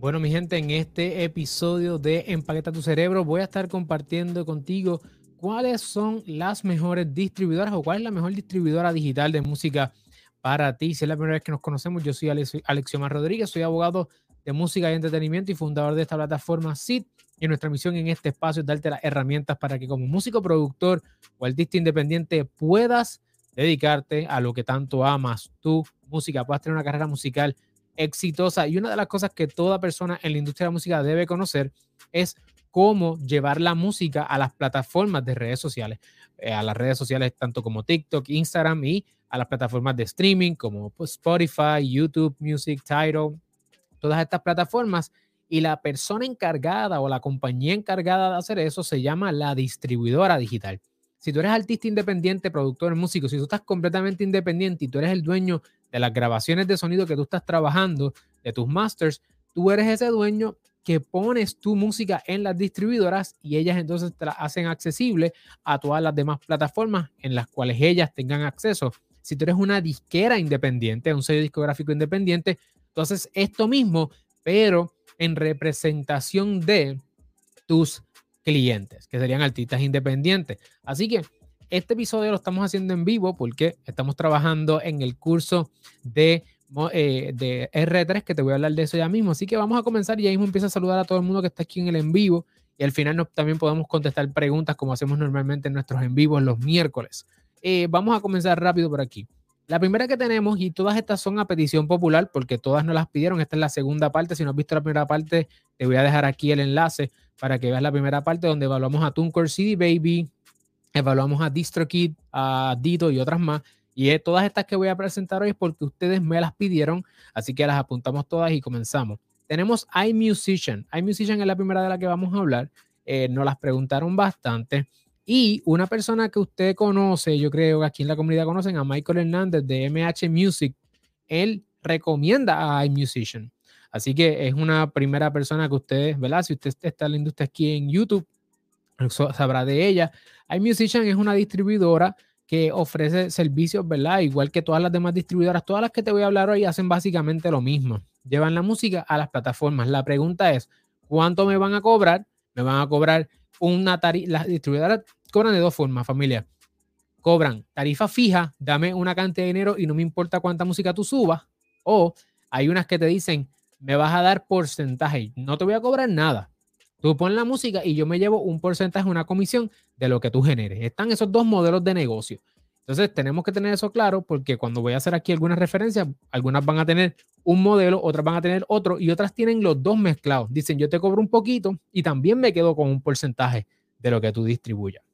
Bueno, mi gente, en este episodio de Empaqueta tu cerebro voy a estar compartiendo contigo cuáles son las mejores distribuidoras o cuál es la mejor distribuidora digital de música para ti. Si es la primera vez que nos conocemos, yo soy Alexiomar Rodríguez, soy abogado de música y entretenimiento y fundador de esta plataforma SIT. Y nuestra misión en este espacio es darte las herramientas para que como músico, productor o artista independiente puedas dedicarte a lo que tanto amas, tu música, puedas tener una carrera musical exitosa. Y una de las cosas que toda persona en la industria de la música debe conocer es cómo llevar la música a las plataformas de redes sociales, eh, a las redes sociales tanto como TikTok, Instagram y a las plataformas de streaming como pues, Spotify, YouTube Music, Tidal, todas estas plataformas. Y la persona encargada o la compañía encargada de hacer eso se llama la distribuidora digital. Si tú eres artista independiente, productor, músico, si tú estás completamente independiente y tú eres el dueño de las grabaciones de sonido que tú estás trabajando, de tus masters, tú eres ese dueño que pones tu música en las distribuidoras y ellas entonces te la hacen accesible a todas las demás plataformas en las cuales ellas tengan acceso. Si tú eres una disquera independiente, un sello discográfico independiente, entonces esto mismo, pero en representación de tus clientes, que serían artistas independientes. Así que este episodio lo estamos haciendo en vivo porque estamos trabajando en el curso de, eh, de R3, que te voy a hablar de eso ya mismo. Así que vamos a comenzar y ya mismo empieza a saludar a todo el mundo que está aquí en el en vivo. Y al final también podemos contestar preguntas como hacemos normalmente en nuestros en vivos los miércoles. Eh, vamos a comenzar rápido por aquí. La primera que tenemos, y todas estas son a petición popular, porque todas nos las pidieron. Esta es la segunda parte. Si no has visto la primera parte, te voy a dejar aquí el enlace para que veas la primera parte donde evaluamos a TuneCore CD Baby, evaluamos a DistroKid, a Dito y otras más. Y todas estas que voy a presentar hoy es porque ustedes me las pidieron, así que las apuntamos todas y comenzamos. Tenemos iMusician. iMusician es la primera de la que vamos a hablar. Eh, nos las preguntaron bastante. Y una persona que usted conoce, yo creo que aquí en la comunidad conocen a Michael Hernández de MH Music, él recomienda a iMusician. Así que es una primera persona que ustedes, ¿verdad? Si usted está en la industria aquí en YouTube, sabrá de ella. iMusician es una distribuidora que ofrece servicios, ¿verdad? Igual que todas las demás distribuidoras, todas las que te voy a hablar hoy hacen básicamente lo mismo. Llevan la música a las plataformas. La pregunta es, ¿cuánto me van a cobrar? Me van a cobrar una tarifa. Las distribuidoras cobran de dos formas, familia. Cobran tarifa fija, dame una cantidad de dinero y no me importa cuánta música tú subas. O hay unas que te dicen, me vas a dar porcentaje, no te voy a cobrar nada. Tú pones la música y yo me llevo un porcentaje, una comisión de lo que tú generes. Están esos dos modelos de negocio. Entonces tenemos que tener eso claro porque cuando voy a hacer aquí algunas referencias, algunas van a tener un modelo, otras van a tener otro y otras tienen los dos mezclados. Dicen, yo te cobro un poquito y también me quedo con un porcentaje de lo que tú distribuyas.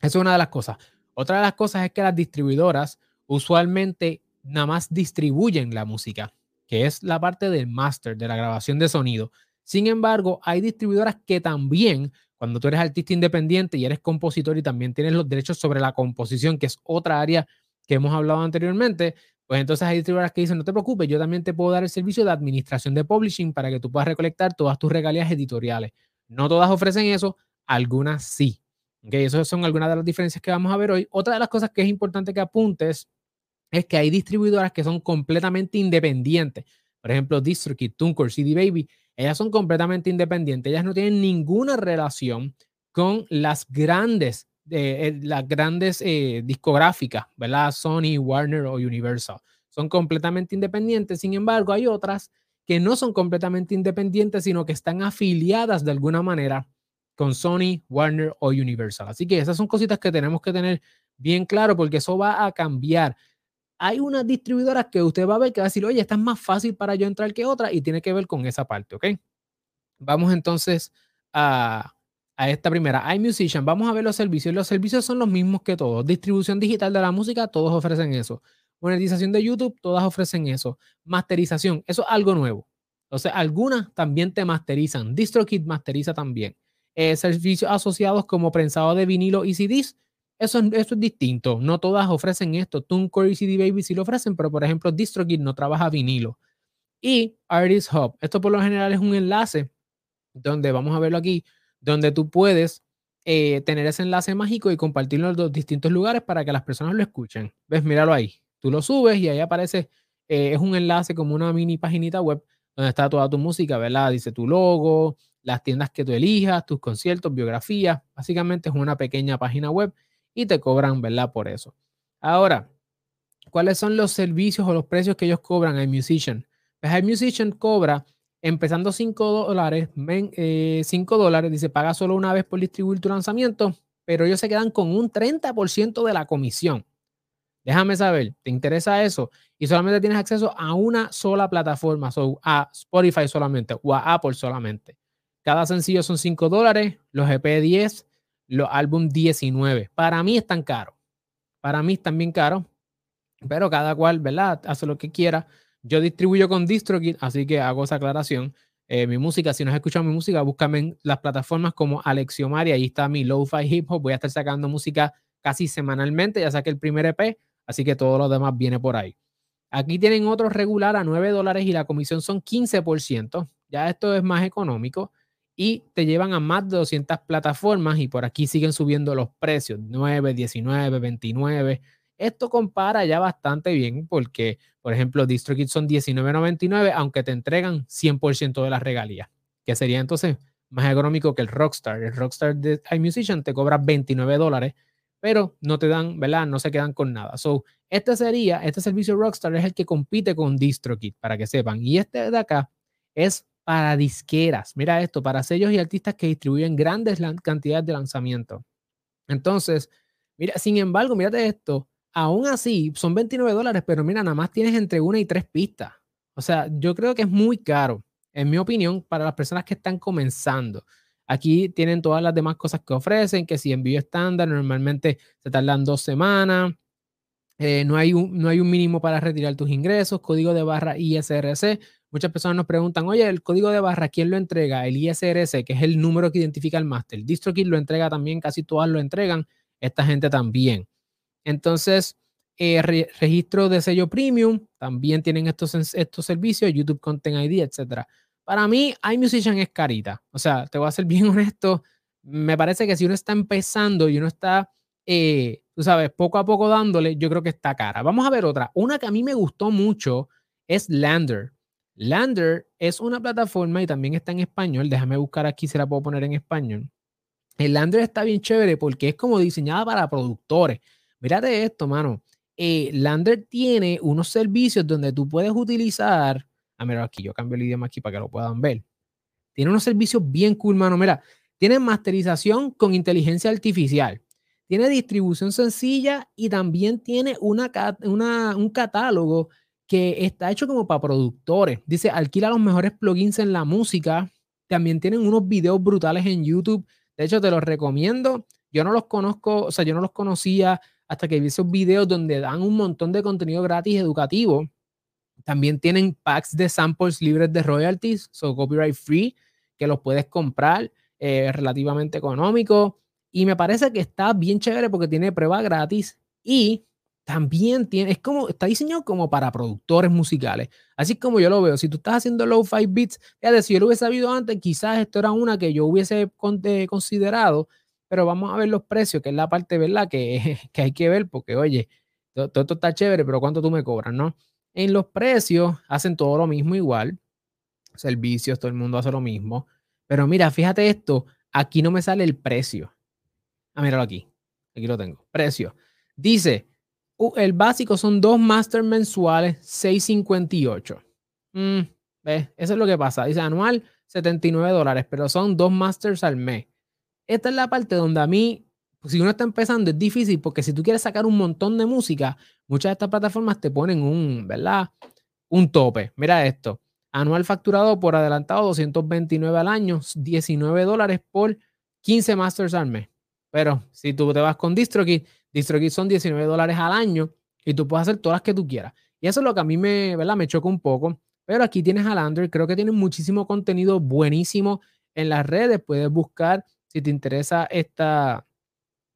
Eso es una de las cosas. Otra de las cosas es que las distribuidoras usualmente nada más distribuyen la música, que es la parte del master, de la grabación de sonido. Sin embargo, hay distribuidoras que también, cuando tú eres artista independiente y eres compositor y también tienes los derechos sobre la composición, que es otra área que hemos hablado anteriormente, pues entonces hay distribuidoras que dicen, no te preocupes, yo también te puedo dar el servicio de administración de publishing para que tú puedas recolectar todas tus regalías editoriales. No todas ofrecen eso, algunas sí. Okay, esas son algunas de las diferencias que vamos a ver hoy. Otra de las cosas que es importante que apuntes es que hay distribuidoras que son completamente independientes. Por ejemplo, DistroKid, TuneCore, CD Baby ellas son completamente independientes, ellas no tienen ninguna relación con las grandes, eh, eh, las grandes eh, discográficas, ¿verdad? Sony, Warner o Universal. Son completamente independientes, sin embargo, hay otras que no son completamente independientes, sino que están afiliadas de alguna manera con Sony, Warner o Universal. Así que esas son cositas que tenemos que tener bien claro porque eso va a cambiar hay unas distribuidoras que usted va a ver que va a decir, oye, esta es más fácil para yo entrar que otra y tiene que ver con esa parte, ¿ok? Vamos entonces a, a esta primera, iMusician. Vamos a ver los servicios. Los servicios son los mismos que todos. Distribución digital de la música, todos ofrecen eso. Monetización de YouTube, todas ofrecen eso. Masterización, eso es algo nuevo. Entonces, algunas también te masterizan. DistroKid masteriza también. Eh, servicios asociados como prensado de vinilo y CDs, eso, es distinto. No todas ofrecen esto. TuneCore y CD Baby sí lo ofrecen, pero por ejemplo, DistroKid no trabaja vinilo. Y Artist Hub. Esto por lo general es un enlace donde, vamos a verlo aquí, donde tú puedes eh, tener ese enlace mágico y compartirlo en los distintos lugares para que las personas lo escuchen. ¿Ves? Míralo ahí. Tú lo subes y ahí aparece, eh, es un enlace como una mini paginita web donde está toda tu música, ¿verdad? Dice tu logo, las tiendas que tú elijas, tus conciertos, biografías. Básicamente es una pequeña página web y te cobran, ¿verdad? Por eso. Ahora, ¿cuáles son los servicios o los precios que ellos cobran a Musician? Pues Musician cobra empezando 5 dólares, 5 eh, dólares, dice, paga solo una vez por distribuir tu lanzamiento, pero ellos se quedan con un 30% de la comisión. Déjame saber, ¿te interesa eso? Y solamente tienes acceso a una sola plataforma, a Spotify solamente o a Apple solamente. Cada sencillo son 5 dólares, los EP 10, los álbum 19. Para mí están caros. Para mí están bien caros, pero cada cual, ¿verdad? Hace lo que quiera. Yo distribuyo con DistroKid, así que hago esa aclaración. Eh, mi música, si no has escuchado mi música, búscame en las plataformas como Alexiomar ahí está mi Lo-Fi Hip Hop. Voy a estar sacando música casi semanalmente. Ya saqué el primer EP, así que todo lo demás viene por ahí. Aquí tienen otro regular a 9 dólares y la comisión son 15%. Ya esto es más económico y te llevan a más de 200 plataformas y por aquí siguen subiendo los precios, 9, 19, 29. Esto compara ya bastante bien porque, por ejemplo, DistroKid son 19.99, aunque te entregan 100% de las regalías, que sería entonces más económico que el Rockstar. El Rockstar de iMusician te cobra 29 dólares, pero no te dan, ¿verdad? No se quedan con nada. So, este sería, este servicio Rockstar es el que compite con DistroKid, para que sepan. Y este de acá es para disqueras. Mira esto, para sellos y artistas que distribuyen grandes cantidades de lanzamiento. Entonces, mira, sin embargo, mírate esto, aún así son 29 dólares, pero mira, nada más tienes entre una y tres pistas. O sea, yo creo que es muy caro, en mi opinión, para las personas que están comenzando. Aquí tienen todas las demás cosas que ofrecen, que si envío estándar, normalmente se tardan dos semanas. Eh, no, hay un, no hay un mínimo para retirar tus ingresos, código de barra ISRC. Muchas personas nos preguntan, oye, el código de barra, ¿quién lo entrega? El ISRC, que es el número que identifica el máster. DistroKid lo entrega también, casi todas lo entregan. Esta gente también. Entonces, eh, registro de sello premium, también tienen estos, estos servicios, YouTube Content ID, etc. Para mí, iMusician es carita. O sea, te voy a ser bien honesto, me parece que si uno está empezando y uno está, eh, tú sabes, poco a poco dándole, yo creo que está cara. Vamos a ver otra. Una que a mí me gustó mucho es Lander. Lander es una plataforma y también está en español. Déjame buscar aquí si la puedo poner en español. El Lander está bien chévere porque es como diseñada para productores. Mírate esto, mano. Eh, Lander tiene unos servicios donde tú puedes utilizar. Ah, mira, aquí yo cambio el idioma aquí para que lo puedan ver. Tiene unos servicios bien cool, mano. Mira, tiene masterización con inteligencia artificial. Tiene distribución sencilla y también tiene una, un catálogo que está hecho como para productores. Dice, alquila los mejores plugins en la música. También tienen unos videos brutales en YouTube. De hecho, te los recomiendo. Yo no los conozco, o sea, yo no los conocía hasta que vi esos videos donde dan un montón de contenido gratis educativo. También tienen packs de samples libres de royalties, so copyright free, que los puedes comprar eh, relativamente económico. Y me parece que está bien chévere porque tiene prueba gratis y también tiene, es como, está diseñado como para productores musicales. Así como yo lo veo. Si tú estás haciendo low five beats, fíjate, si yo lo hubiese sabido antes, quizás esto era una que yo hubiese eh, considerado pero vamos a ver los precios, que es la parte, ¿verdad? Que, que hay que ver, porque oye, todo, esto está chévere, pero ¿cuánto tú me cobras, no? En los precios hacen todo lo mismo igual, servicios, todo el mundo hace lo mismo, pero mira, fíjate esto, aquí no me sale el precio. Ah, míralo aquí, aquí lo tengo, precio. Dice, el básico son dos master mensuales, 658. Mm, ¿Ves? Eso es lo que pasa. Dice anual, 79 dólares, pero son dos masters al mes esta es la parte donde a mí, si uno está empezando, es difícil porque si tú quieres sacar un montón de música, muchas de estas plataformas te ponen un, ¿verdad? Un tope. Mira esto. Anual facturado por adelantado 229 al año, 19 dólares por 15 masters al mes. Pero si tú te vas con DistroKid, DistroKid son 19 dólares al año y tú puedes hacer todas las que tú quieras. Y eso es lo que a mí me, ¿verdad? me choca un poco. Pero aquí tienes a Lander, creo que tiene muchísimo contenido buenísimo en las redes. Puedes buscar si te interesa esta,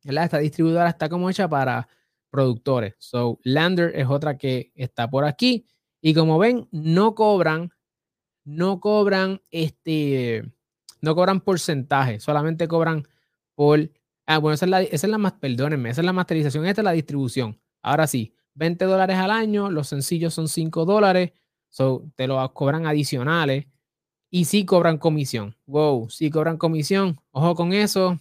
esta distribuidora, está como hecha para productores. So, Lander es otra que está por aquí. Y como ven, no cobran, no cobran este, no cobran porcentaje, solamente cobran por, ah, bueno, esa es la, esa más, perdónenme, esa es la masterización, esta es la distribución. Ahora sí, 20 dólares al año, los sencillos son 5 dólares. So, te lo cobran adicionales y sí cobran comisión. Wow, sí cobran comisión. Ojo con eso.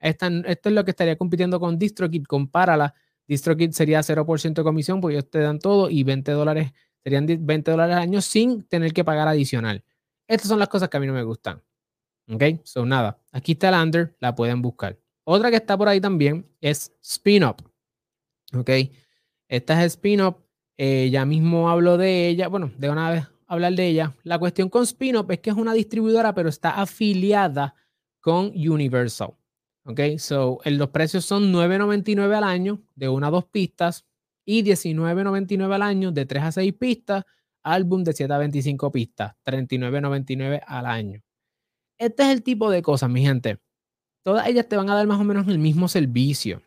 esto es lo que estaría compitiendo con DistroKid. Compárala. DistroKid sería 0% de comisión porque ellos te dan todo y 20 dólares serían 20 dólares al año sin tener que pagar adicional. Estas son las cosas que a mí no me gustan. Ok, so nada. Aquí está la under, la pueden buscar. Otra que está por ahí también es Spin Up. Ok, esta es Spin Up. Eh, ya mismo hablo de ella. Bueno, de una vez hablar de ella. La cuestión con Spin Up es que es una distribuidora, pero está afiliada con Universal. Ok, so los precios son $9.99 al año de una a dos pistas y $19.99 al año de 3 a 6 pistas, álbum de 7 a 25 pistas, $39.99 al año. Este es el tipo de cosas, mi gente. Todas ellas te van a dar más o menos el mismo servicio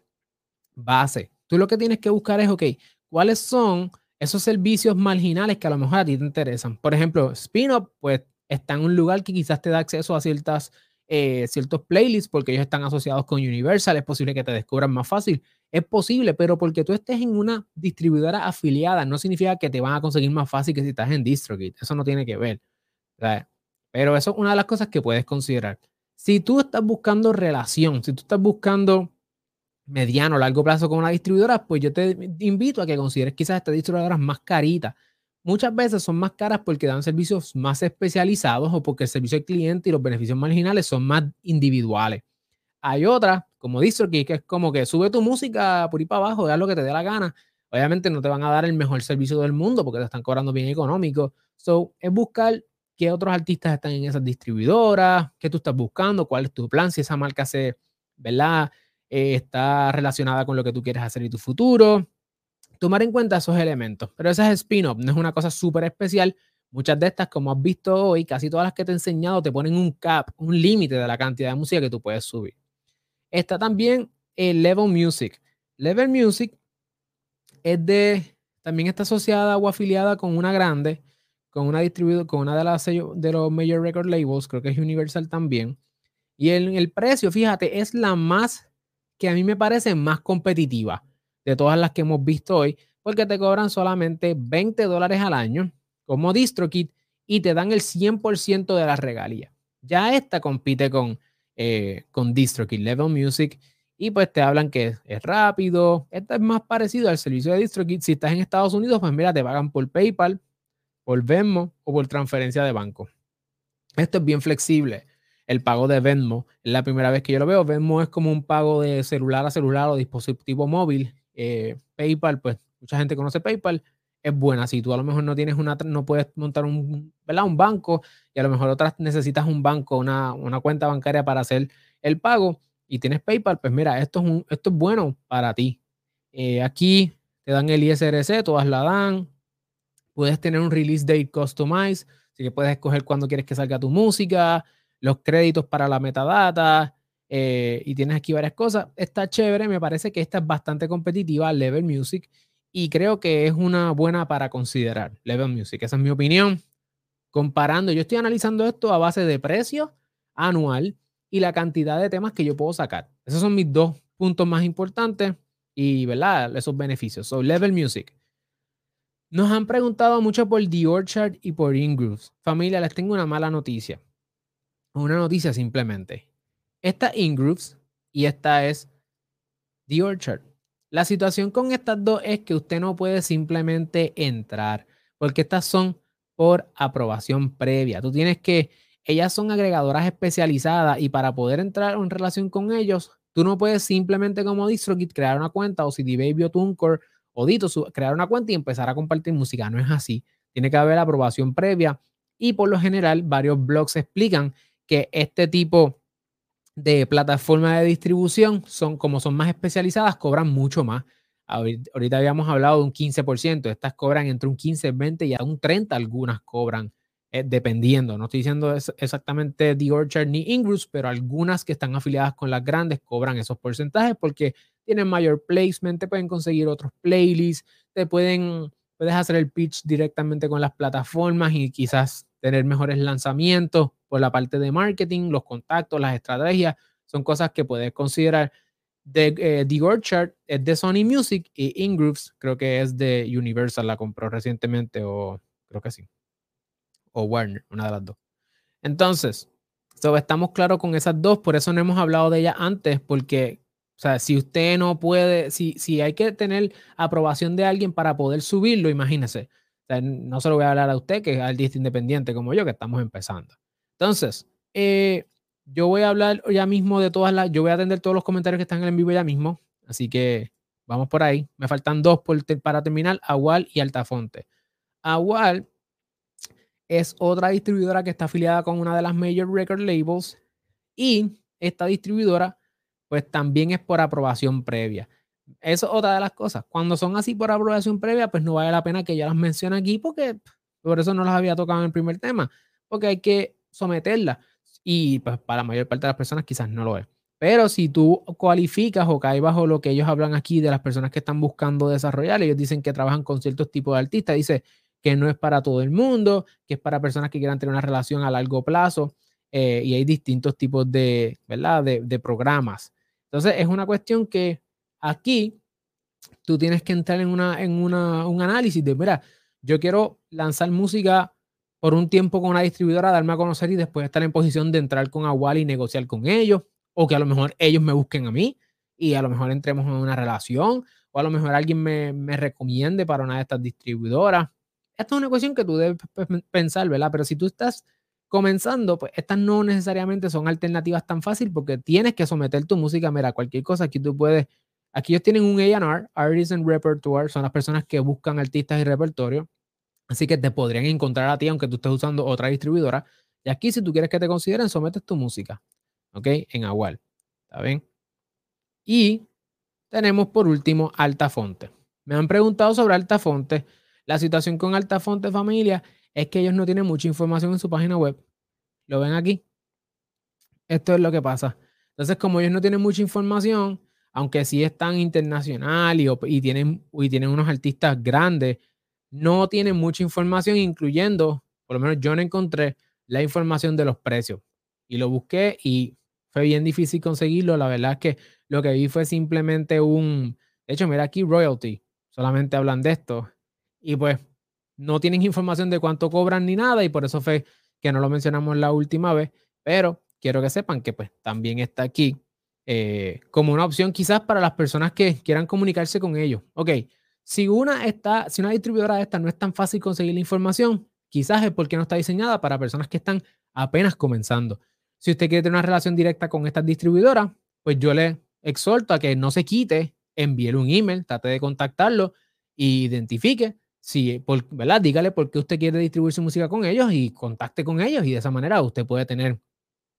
base. Tú lo que tienes que buscar es, ok, ¿cuáles son esos servicios marginales que a lo mejor a ti te interesan? Por ejemplo, Spin-Up, pues está en un lugar que quizás te da acceso a ciertas, eh, ciertos playlists porque ellos están asociados con Universal. Es posible que te descubran más fácil. Es posible, pero porque tú estés en una distribuidora afiliada no significa que te van a conseguir más fácil que si estás en DistroKid. Eso no tiene que ver. Pero eso es una de las cosas que puedes considerar. Si tú estás buscando relación, si tú estás buscando mediano o largo plazo con una distribuidora, pues yo te invito a que consideres quizás estas distribuidoras más caritas. Muchas veces son más caras porque dan servicios más especializados o porque el servicio al cliente y los beneficios marginales son más individuales. Hay otras, como DistroKid, que es como que sube tu música por ahí para abajo, haz lo que te dé la gana. Obviamente no te van a dar el mejor servicio del mundo porque te están cobrando bien económico. So, es buscar qué otros artistas están en esas distribuidoras, qué tú estás buscando, cuál es tu plan, si esa marca se, ¿verdad? Eh, está relacionada con lo que tú quieres hacer y tu futuro. Tomar en cuenta esos elementos. Pero esa es spin-off, no es una cosa súper especial. Muchas de estas, como has visto hoy, casi todas las que te he enseñado te ponen un cap, un límite de la cantidad de música que tú puedes subir. Está también el Level Music. Level Music es de, también está asociada o afiliada con una grande, con una distribuidora, con una de las de los major record labels, creo que es Universal también. Y el, el precio, fíjate, es la más que a mí me parece más competitiva de todas las que hemos visto hoy, porque te cobran solamente 20 dólares al año como DistroKid y te dan el 100% de la regalía. Ya esta compite con, eh, con DistroKid Level Music y pues te hablan que es, rápido. Esta es más parecido al servicio de DistroKid. Si estás en Estados Unidos, pues mira, te pagan por PayPal, por Venmo o por transferencia de banco. Esto es bien flexible el pago de Venmo. Es la primera vez que yo lo veo. Venmo es como un pago de celular a celular o dispositivo móvil. Eh, PayPal, pues mucha gente conoce PayPal, es buena. Si tú a lo mejor no tienes una, no puedes montar un, ¿verdad? un banco y a lo mejor otras necesitas un banco, una, una cuenta bancaria para hacer el pago y tienes PayPal, pues mira, esto es, un, esto es bueno para ti. Eh, aquí te dan el ISRC, todas la dan. Puedes tener un release date customized, así que puedes escoger cuándo quieres que salga tu música los créditos para la metadata, eh, y tienes aquí varias cosas. Está chévere, me parece que esta es bastante competitiva, Level Music, y creo que es una buena para considerar, Level Music. Esa es mi opinión. Comparando, yo estoy analizando esto a base de precio anual y la cantidad de temas que yo puedo sacar. Esos son mis dos puntos más importantes y, ¿verdad? Esos beneficios. So, Level Music. Nos han preguntado mucho por The Orchard y por Ingrooves. Familia, les tengo una mala noticia una noticia simplemente. Esta Ingrooves y esta es The Orchard. La situación con estas dos es que usted no puede simplemente entrar, porque estas son por aprobación previa. Tú tienes que, ellas son agregadoras especializadas y para poder entrar en relación con ellos, tú no puedes simplemente como DistroKid crear una cuenta o CD Baby o TuneCore o Dito crear una cuenta y empezar a compartir música. No es así. Tiene que haber aprobación previa y por lo general varios blogs explican que este tipo de plataformas de distribución son como son más especializadas, cobran mucho más. Ahorita habíamos hablado de un 15%, estas cobran entre un 15, 20 y a un 30 algunas cobran, eh, dependiendo. No estoy diciendo exactamente The Orchard ni Ingress, pero algunas que están afiliadas con las grandes cobran esos porcentajes porque tienen mayor placement, te pueden conseguir otros playlists, te pueden, puedes hacer el pitch directamente con las plataformas y quizás tener mejores lanzamientos por la parte de marketing, los contactos, las estrategias, son cosas que puedes considerar. De, eh, The Orchard es de Sony Music y Ingrooves creo que es de Universal, la compró recientemente o creo que sí. O Warner, una de las dos. Entonces, estamos claros con esas dos, por eso no hemos hablado de ellas antes, porque, o sea, si usted no puede, si, si hay que tener aprobación de alguien para poder subirlo, imagínese. no se lo voy a hablar a usted, que es artista independiente como yo, que estamos empezando. Entonces, eh, yo voy a hablar ya mismo de todas las, yo voy a atender todos los comentarios que están en vivo ya mismo, así que vamos por ahí. Me faltan dos para terminar, Agual y Altafonte. Agual es otra distribuidora que está afiliada con una de las major record labels y esta distribuidora pues también es por aprobación previa. Eso es otra de las cosas. Cuando son así por aprobación previa, pues no vale la pena que yo las mencione aquí porque por eso no las había tocado en el primer tema, porque hay que someterlas y pues para la mayor parte de las personas quizás no lo es. Pero si tú cualificas o caes bajo lo que ellos hablan aquí de las personas que están buscando desarrollar, ellos dicen que trabajan con ciertos tipos de artistas, dice que no es para todo el mundo, que es para personas que quieran tener una relación a largo plazo eh, y hay distintos tipos de, ¿verdad? De, programas. Entonces es una cuestión que aquí tú tienes que entrar en, una, en una, un análisis de, mira, yo quiero lanzar música por un tiempo con una distribuidora, darme a conocer y después estar en posición de entrar con Agual y negociar con ellos, o que a lo mejor ellos me busquen a mí y a lo mejor entremos en una relación, o a lo mejor alguien me, me recomiende para una de estas distribuidoras. Esto es una cuestión que tú debes pensar, ¿verdad? Pero si tú estás comenzando, pues estas no necesariamente son alternativas tan fáciles porque tienes que someter tu música, mira, cualquier cosa, aquí tú puedes, aquí ellos tienen un A&R, Artists and Repertoire, son las personas que buscan artistas y repertorio, Así que te podrían encontrar a ti aunque tú estés usando otra distribuidora. Y aquí, si tú quieres que te consideren, sometes tu música. ¿Ok? En Agual. ¿Está bien? Y tenemos por último Altafonte. Me han preguntado sobre Altafonte. La situación con Altafonte familia es que ellos no tienen mucha información en su página web. ¿Lo ven aquí? Esto es lo que pasa. Entonces, como ellos no tienen mucha información, aunque sí están internacional y, tienen, y tienen unos artistas grandes, no tiene mucha información, incluyendo, por lo menos yo no encontré la información de los precios. Y lo busqué y fue bien difícil conseguirlo. La verdad es que lo que vi fue simplemente un... De hecho, mira aquí royalty. Solamente hablan de esto. Y pues no tienen información de cuánto cobran ni nada y por eso fue que no lo mencionamos la última vez. Pero quiero que sepan que pues también está aquí eh, como una opción quizás para las personas que quieran comunicarse con ellos. Ok, si una, está, si una distribuidora de esta no es tan fácil conseguir la información, quizás es porque no está diseñada para personas que están apenas comenzando. Si usted quiere tener una relación directa con estas distribuidoras, pues yo le exhorto a que no se quite, envíele un email, trate de contactarlo e identifique si, por, ¿verdad? Dígale por qué usted quiere distribuir su música con ellos y contacte con ellos y de esa manera usted puede tener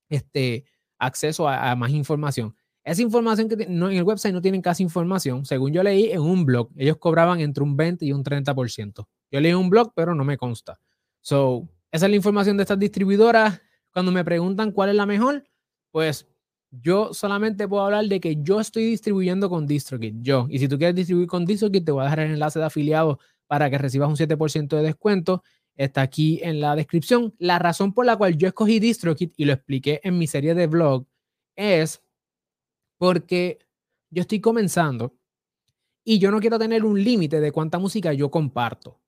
este acceso a más información. Esa información que no, en el website no tienen casi información. Según yo leí en un blog, ellos cobraban entre un 20 y un 30%. Yo leí un blog, pero no me consta. So, esa es la información de estas distribuidoras. Cuando me preguntan cuál es la mejor, pues yo solamente puedo hablar de que yo estoy distribuyendo con DistroKid, yo. Y si tú quieres distribuir con DistroKid, te voy a dejar el enlace de afiliado para que recibas un 7% de descuento. Está aquí en la descripción. La razón por la cual yo escogí DistroKid y lo expliqué en mi serie de blog es porque yo estoy comenzando y yo no quiero tener un límite de cuánta música yo comparto.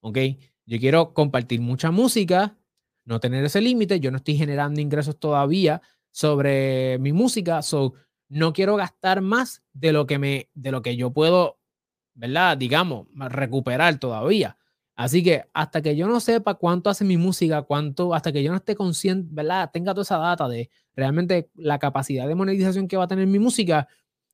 ¿Ok? Yo quiero compartir mucha música, no tener ese límite. Yo no estoy generando ingresos todavía sobre mi música, so no quiero gastar más de lo que me de lo que yo puedo, ¿verdad? Digamos, recuperar todavía. Así que hasta que yo no sepa cuánto hace mi música, cuánto, hasta que yo no esté consciente, ¿verdad? Tenga toda esa data de realmente la capacidad de monetización que va a tener mi música,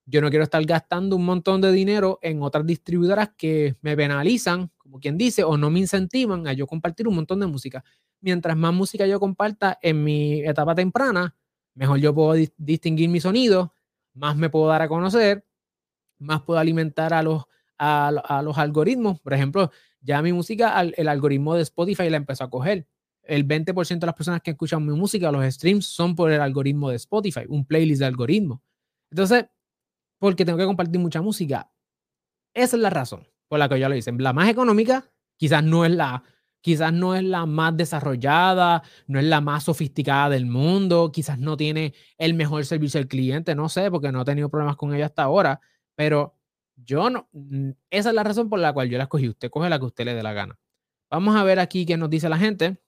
yo no quiero estar gastando un montón de dinero en otras distribuidoras que me penalizan, como quien dice, o no me incentivan a yo compartir un montón de música. Mientras más música yo comparta en mi etapa temprana, mejor yo puedo distinguir mi sonido, más me puedo dar a conocer, más puedo alimentar a los, a los algoritmos. Por ejemplo, ya mi música, el algoritmo de Spotify la empezó a coger. El 20% de las personas que escuchan mi música, los streams, son por el algoritmo de Spotify, un playlist de algoritmo. Entonces, porque tengo que compartir mucha música. Esa es la razón por la que yo lo hice. La más económica, quizás no es la, quizás no es la más desarrollada, no es la más sofisticada del mundo, quizás no tiene el mejor servicio al cliente, no sé, porque no he tenido problemas con ella hasta ahora, pero yo no, esa es la razón por la cual yo la escogí. Usted coge la que usted le dé la gana. Vamos a ver aquí qué nos dice la gente.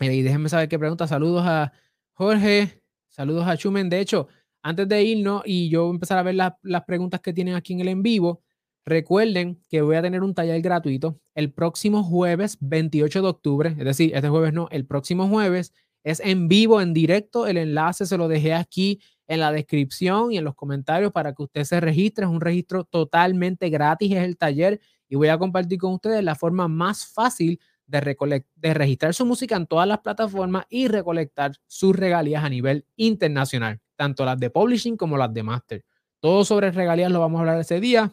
Eh, y déjenme saber qué pregunta. Saludos a Jorge, saludos a Chumen. De hecho, antes de irnos y yo empezar a ver las preguntas que tienen aquí en el en vivo, recuerden que voy a tener un taller gratuito el próximo jueves 28 de octubre. Es decir, este jueves no, el próximo jueves es en vivo, en directo. El enlace se lo dejé aquí en la descripción y en los comentarios para que usted se registre. Es un registro totalmente gratis, es el taller y voy a compartir con ustedes la forma más fácil de, de registrar su música en todas las plataformas y recolectar sus regalías a nivel internacional, tanto las de publishing como las de master. Todo sobre regalías lo vamos a hablar ese día,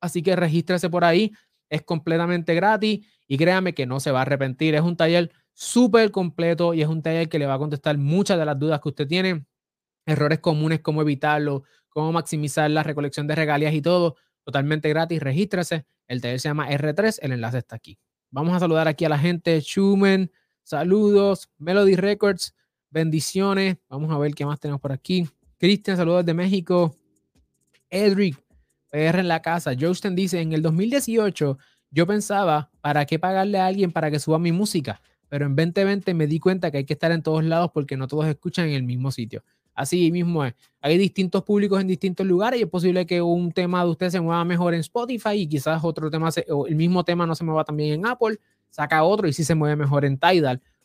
así que regístrese por ahí, es completamente gratis y créame que no se va a arrepentir. Es un taller súper completo y es un taller que le va a contestar muchas de las dudas que usted tiene, errores comunes, cómo evitarlo, cómo maximizar la recolección de regalías y todo totalmente gratis. Regístrese. El taller se llama R3. El enlace está aquí. Vamos a saludar aquí a la gente. Schumann, saludos. Melody Records, bendiciones. Vamos a ver qué más tenemos por aquí. Cristian, saludos de México. Edric, PR en la casa. Justin dice, en el 2018 yo pensaba, ¿para qué pagarle a alguien para que suba mi música? Pero en 2020 me di cuenta que hay que estar en todos lados porque no todos escuchan en el mismo sitio. Así mismo es. Hay distintos públicos en distintos lugares y es posible que un tema de usted se mueva mejor en Spotify y quizás otro tema, o el mismo tema no se mueva también en Apple, saca otro y sí se mueve mejor en Tidal.